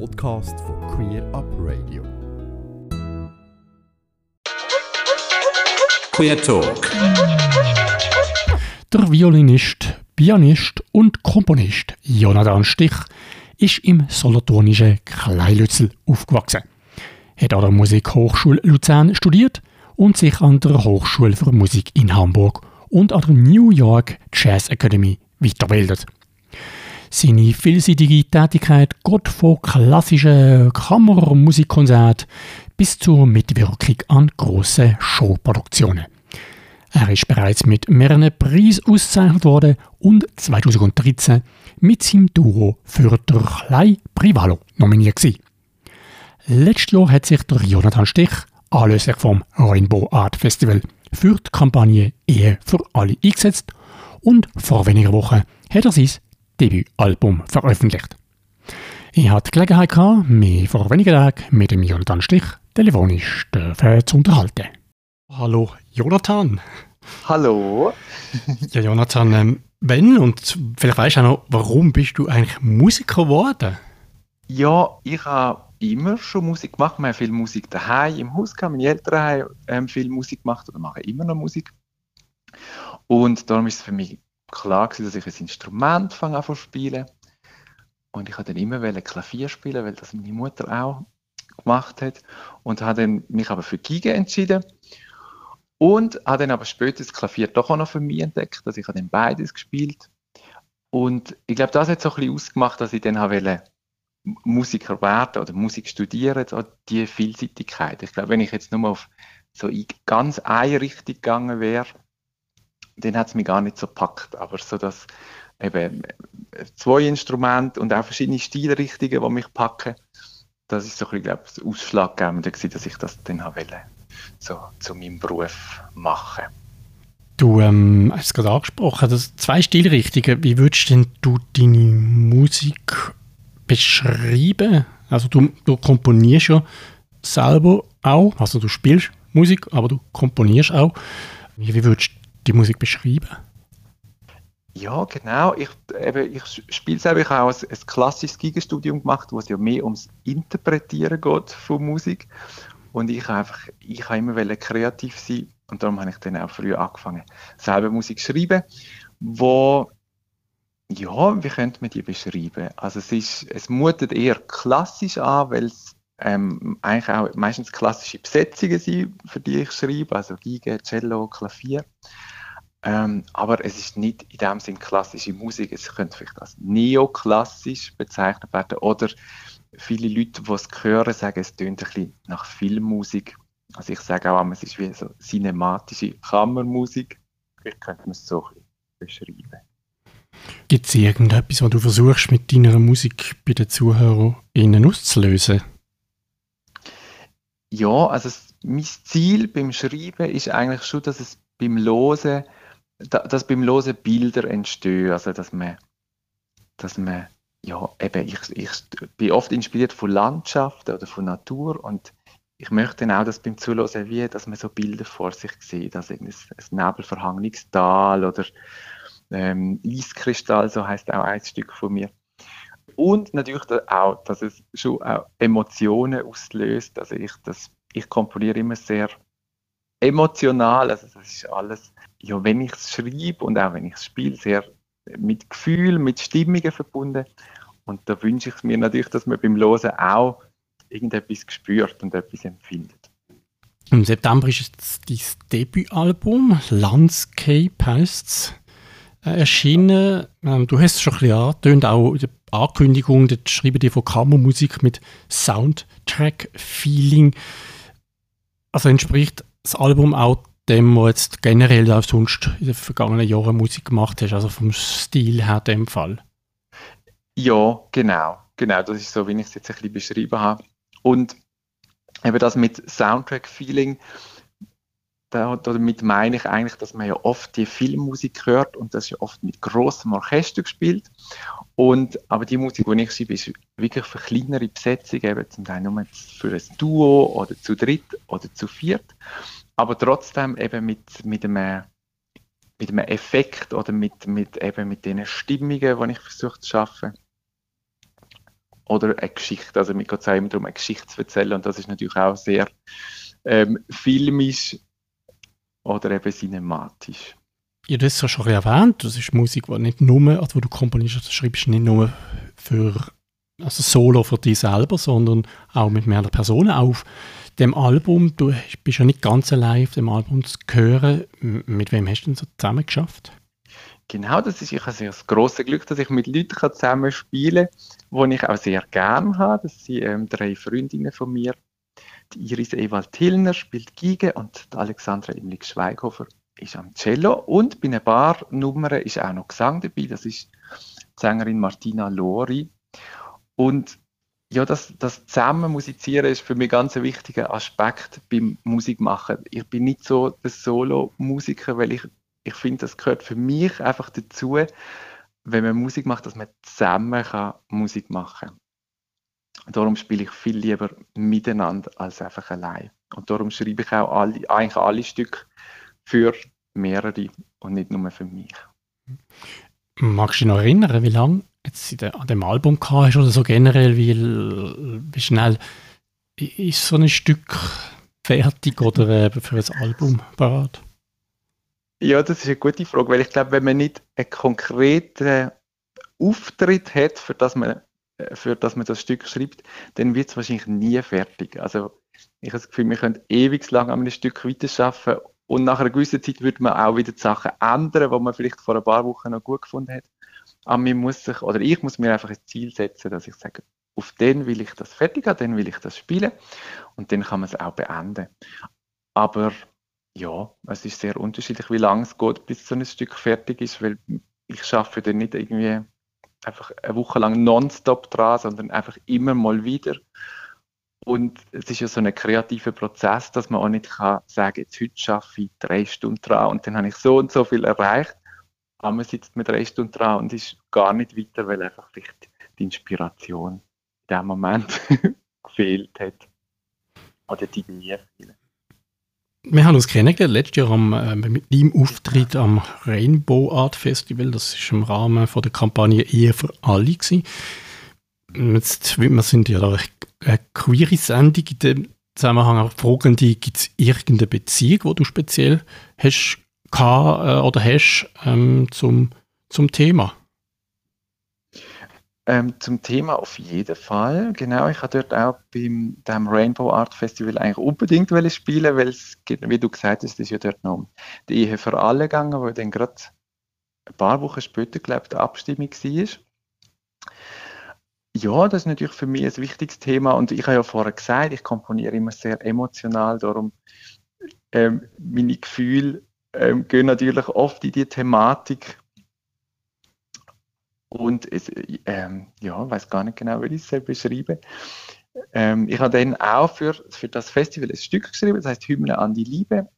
Podcast von Queer Up Radio. Queer Talk. Der Violinist, Pianist und Komponist Jonathan Stich ist im solothurnischen Kleinlützel aufgewachsen. Er hat an der Musikhochschule Luzern studiert und sich an der Hochschule für Musik in Hamburg und an der New York Jazz Academy weiterbildet. Seine vielseitige Tätigkeit geht von klassischen Kammermusikkonzerten bis zur Mitwirkung an grossen Showproduktionen. Er ist bereits mit mehreren Preisen ausgezeichnet worden und 2013 mit seinem Duo für der Klein Privalo nominiert gewesen. Letztes Jahr hat sich der Jonathan Stich, anlässlich vom Rainbow Art Festival, für die Kampagne Ehe für alle eingesetzt und vor wenigen Wochen hat er sein Debütalbum veröffentlicht. Ich hatte die Gelegenheit, gehabt, mich vor wenigen Tagen mit dem Jonathan Stich telefonisch zu unterhalten. Hallo Jonathan. Hallo. ja, Jonathan, ähm, wenn und vielleicht weißt du auch noch, warum bist du eigentlich Musiker geworden? Ja, ich habe immer schon Musik gemacht. Wir haben viel Musik daheim im Haus gehabt. Meine Eltern haben ähm, viel Musik gemacht oder machen immer noch Musik. Und darum ist es für mich klar gewesen, dass ich ein Instrument fange an zu spielen. Und ich wollte dann immer Klavier spielen, weil das meine Mutter auch gemacht hat. Und habe mich aber für Giga entschieden. Und habe dann aber später das Klavier doch auch noch für mich entdeckt. Also ich habe dann beides gespielt. Und ich glaube, das hat so ein bisschen ausgemacht, dass ich dann wollte Musiker werden oder Musik studieren, so die Vielseitigkeit. Ich glaube, wenn ich jetzt nur auf so ganz eine Richtung gegangen wäre, dann hat es mich gar nicht so gepackt. Aber so dass eben zwei Instrumente und auch verschiedene Stilrichtungen, die mich packen, das ist so ein bisschen, glaube ich, das Ausschlaggebende gewesen, dass ich das dann wollte, so zu meinem Beruf machen. Du ähm, hast es gerade angesprochen, dass zwei Stilrichtungen. Wie würdest denn du deine Musik beschreiben? Also du, du komponierst ja selber auch, also du spielst Musik, aber du komponierst auch. Wie, würdest die Musik beschreiben? Ja, genau. Ich, ich spiele selber. Ich habe auch ein, klassisches Gigastudium gemacht, wo es ja mehr ums Interpretieren geht von Musik. Und ich habe einfach, ich habe immer kreativ sein und darum habe ich dann auch früh angefangen, selber Musik zu schreiben, wo ja, wie könnte man die beschreiben? Also es ist, es mutet eher klassisch an, weil es ähm, eigentlich auch meistens klassische Besetzungen sind, für die ich schreibe, also Geige, Cello, Klavier. Ähm, aber es ist nicht in dem Sinn klassische Musik. Es könnte vielleicht als neoklassisch bezeichnet werden. Oder viele Leute, die es hören, sagen, es tönt ein bisschen nach Filmmusik. Also ich sage auch, es ist wie so cinematische Kammermusik. Vielleicht könnte man es so ein beschreiben. Gibt es irgendetwas, was du versuchst mit deiner Musik bei den ZuhörerInnen auszulösen? Ja, also mein Ziel beim Schreiben ist eigentlich schon, dass es beim Losen dass beim Losen Bilder entstehen, also dass man, dass man, ja, eben, ich, ich bin oft inspiriert von Landschaften oder von Natur und ich möchte auch, dass beim Zuhören wie, dass man so Bilder vor sich sieht, also ein, ein nebelverhangenes Tal oder ähm, Eiskristall, so heißt auch ein Stück von mir. Und natürlich auch, dass es schon auch Emotionen auslöst. Also ich, das, ich komponiere immer sehr emotional, also das ist alles ja, wenn ich es schreibe und auch wenn ich es spiele, sehr mit Gefühl, mit Stimmungen verbunden. Und da wünsche ich mir natürlich, dass man beim Losen auch irgendetwas spürt und etwas empfindet. Im September ist jetzt dein Debütalbum, Landscape heißt es, äh, erschienen. Ähm, du hast es schon ein bisschen angetönt, auch in der Ankündigung, dort schreiben die von Kammermusik mit Soundtrack-Feeling. Also entspricht das Album auch dem, was jetzt generell auch sonst in den vergangenen Jahren Musik gemacht hast, also vom Stil her dem Fall? Ja, genau. Genau, das ist so, wie ich es jetzt ein bisschen beschrieben habe. Und eben das mit Soundtrack-Feeling, damit meine ich eigentlich, dass man ja oft die Filmmusik hört und das ja oft mit großem Orchester gespielt. Und, aber die Musik, die ich schreibe, ist wirklich für kleinere Besetzungen, eben zum Teil nur für ein Duo oder zu dritt oder zu viert aber trotzdem eben mit, mit, einem, mit einem Effekt oder mit, mit, eben mit den Stimmungen, die ich versuche zu schaffen. oder eine Geschichte. Also mir geht es auch immer darum, eine Geschichte zu erzählen und das ist natürlich auch sehr ähm, filmisch oder eben cinematisch. Ja, das hast du schon erwähnt. Das ist Musik, die nicht nur, also du komponierst, also schreibst nicht nur für also Solo für dich selber, sondern auch mit mehreren Personen auf dem Album. Du bist ja nicht ganz allein auf dem Album zu hören. Mit wem hast du denn so zusammen geschafft? Genau, das ist ich habe das große Glück, dass ich mit Leuten zusammen spielen kann, die ich auch sehr gerne habe. Das sind ähm, drei Freundinnen von mir. Iris Ewald Hillner spielt Giga und Alexandra Imlik Schweighofer ist am Cello. Und bei ein paar Nummern ist auch noch Gesang dabei. Das ist die Sängerin Martina Lori. Und ja, das, das zusammen musizieren ist für mich ganz ein wichtiger Aspekt beim Musikmachen. Ich bin nicht so der Solo-Musiker, weil ich, ich finde, das gehört für mich einfach dazu, wenn man Musik macht, dass man zusammen kann Musik machen kann. Darum spiele ich viel lieber miteinander als einfach allein. Und darum schreibe ich auch alle, eigentlich alle Stücke für mehrere und nicht nur für mich. Magst du dich noch erinnern, wie lange jetzt an dem Album hast oder so generell, wie, wie schnell ist so ein Stück fertig oder für ein Album parat? Ja, das ist eine gute Frage, weil ich glaube, wenn man nicht einen konkreten Auftritt hat, für das man, für das, man das Stück schreibt, dann wird es wahrscheinlich nie fertig. Also ich habe das Gefühl, wir können ewig lang an einem Stück weiterarbeiten und nach einer gewissen Zeit würde man auch wieder die Sachen ändern, die man vielleicht vor ein paar Wochen noch gut gefunden hat. Aber man muss sich, oder ich muss mir einfach ein Ziel setzen, dass ich sage, auf den will ich das fertig haben, dann will ich das spielen und dann kann man es auch beenden. Aber ja, es ist sehr unterschiedlich, wie lange es geht, bis so ein Stück fertig ist, weil ich schaffe dann nicht irgendwie einfach eine Woche lang nonstop dran, sondern einfach immer mal wieder. Und es ist ja so ein kreativer Prozess, dass man auch nicht kann sagen, jetzt heute schaffe ich drei Stunden dran und dann habe ich so und so viel erreicht. Aber man sitzt mit drei Stunden dran und ist gar nicht weiter, weil einfach vielleicht die Inspiration in dem Moment gefehlt hat. Oder die mir fehlen. Wir haben uns kennengelernt letztes Jahr am, äh, mit deinem Auftritt am Rainbow Art Festival. Das ist im Rahmen von der Kampagne Ehe für alle. Jetzt, wir sind ja da eine queere Sendung in dem Zusammenhang auch fragen die, gibt es irgendeine Beziehung, die du speziell hast gehabt, äh, oder hast ähm, zum, zum Thema? Ähm, zum Thema auf jeden Fall. Genau, ich habe dort auch beim dem Rainbow Art Festival eigentlich unbedingt spielen, weil es, wie du gesagt hast, ist ja dort noch um die Ehe für alle gegangen, wo dann gerade ein paar Wochen später, glaube ich, die Abstimmung war. Ja, das ist natürlich für mich ein wichtiges Thema und ich habe ja vorher gesagt, ich komponiere immer sehr emotional, darum ähm, meine Gefühle ähm, gehen natürlich oft in die Thematik und es, ähm, ja, weiß gar nicht genau, wie ich es beschreiben ähm, Ich habe dann auch für, für das Festival ein Stück geschrieben, das heißt Hymne an die Liebe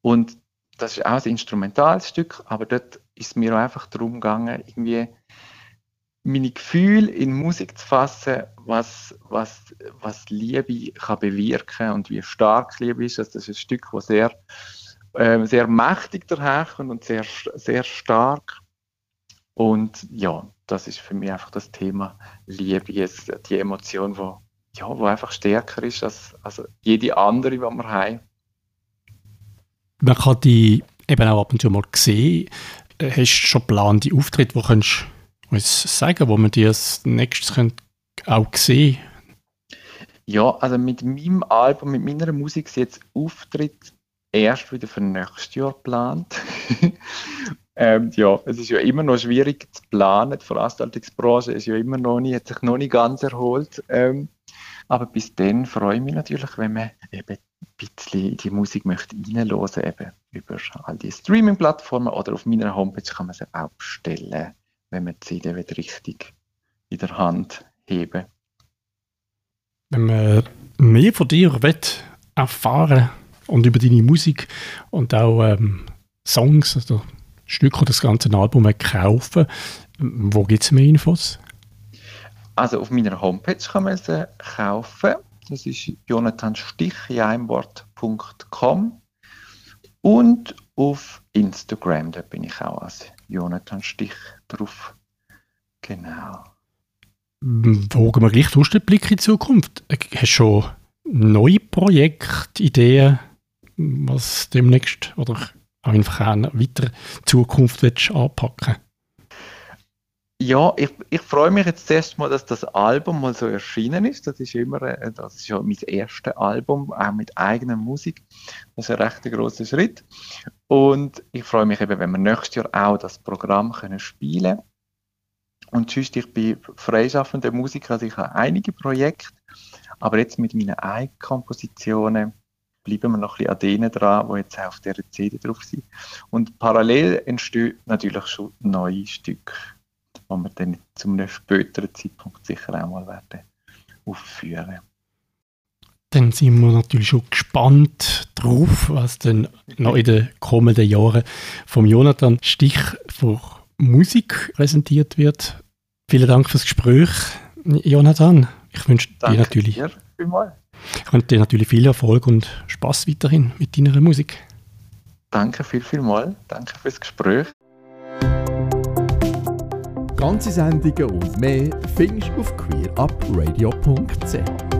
und das ist auch ein instrumentales Stück, aber dort ist mir auch einfach darum gegangen, irgendwie meine Gefühle in Musik zu fassen, was, was, was Liebe kann bewirken und wie stark Liebe ist. Also das ist ein Stück, das sehr, äh, sehr mächtig daherkommt und sehr, sehr stark. Und ja, das ist für mich einfach das Thema Liebe, jetzt die Emotion, wo, ja, wo einfach stärker ist als, als jede andere, die wir haben. Man kann die eben auch ab und zu mal sehen. Hast du schon geplante Auftritte, wo kannst uns sagen, wo man die als nächstes auch sehen Ja, also mit meinem Album, mit meiner Musik ist jetzt Auftritt erst wieder für nächstes Jahr geplant. ähm, ja, es ist ja immer noch schwierig zu planen. Die Veranstaltungsbranche ist ja immer noch nicht, hat sich noch nicht ganz erholt. Ähm, aber bis dann freue ich mich natürlich, wenn man eben ein bisschen in die Musik möchte reinhören, eben über all die Streaming-Plattformen oder auf meiner Homepage kann man sie auch bestellen wenn man die CD richtig in der Hand heben Wenn man mehr von dir will, erfahren und über deine Musik und auch ähm, Songs, also Stücke oder das ganze Album kaufen, wo gibt es mehr Infos? Also auf meiner Homepage kann man sie kaufen. Das ist jonathanstich und auf Instagram, da bin ich auch als Jonathan Stich drauf. Genau. Wogen wir gleich sonst den Blick in die Zukunft. Hast du schon neue Projekte, Ideen, was demnächst oder einfach eine weitere Zukunft willst anpacken ja, ich, ich freue mich jetzt zuerst mal, dass das Album mal so erschienen ist. Das ist immer, äh, das ist ja mein erstes Album, auch mit eigener Musik. Das ist ein recht großer Schritt. Und ich freue mich eben, wenn wir nächstes Jahr auch das Programm können spielen Und sonst, ich bin freischaffender Musiker, also ich habe einige Projekte, aber jetzt mit meinen eigenen Kompositionen bleiben wir noch ein bisschen an denen dran, die jetzt auch auf dieser CD drauf sind. Und parallel entstehen natürlich schon neue Stücke die wir dann zu einem späteren Zeitpunkt sicher auch mal werden aufführen. Dann sind wir natürlich schon gespannt drauf, was dann noch in den kommenden Jahren vom Jonathan Stich für Musik präsentiert wird. Vielen Dank fürs Gespräch, Jonathan. Ich wünsche dir natürlich, dir ich wünsche dir natürlich viel Erfolg und Spaß weiterhin mit deiner Musik. Danke viel, viel mal. Danke fürs Gespräch. Ganze Sendungen und mehr findest du auf queerupradio.ch.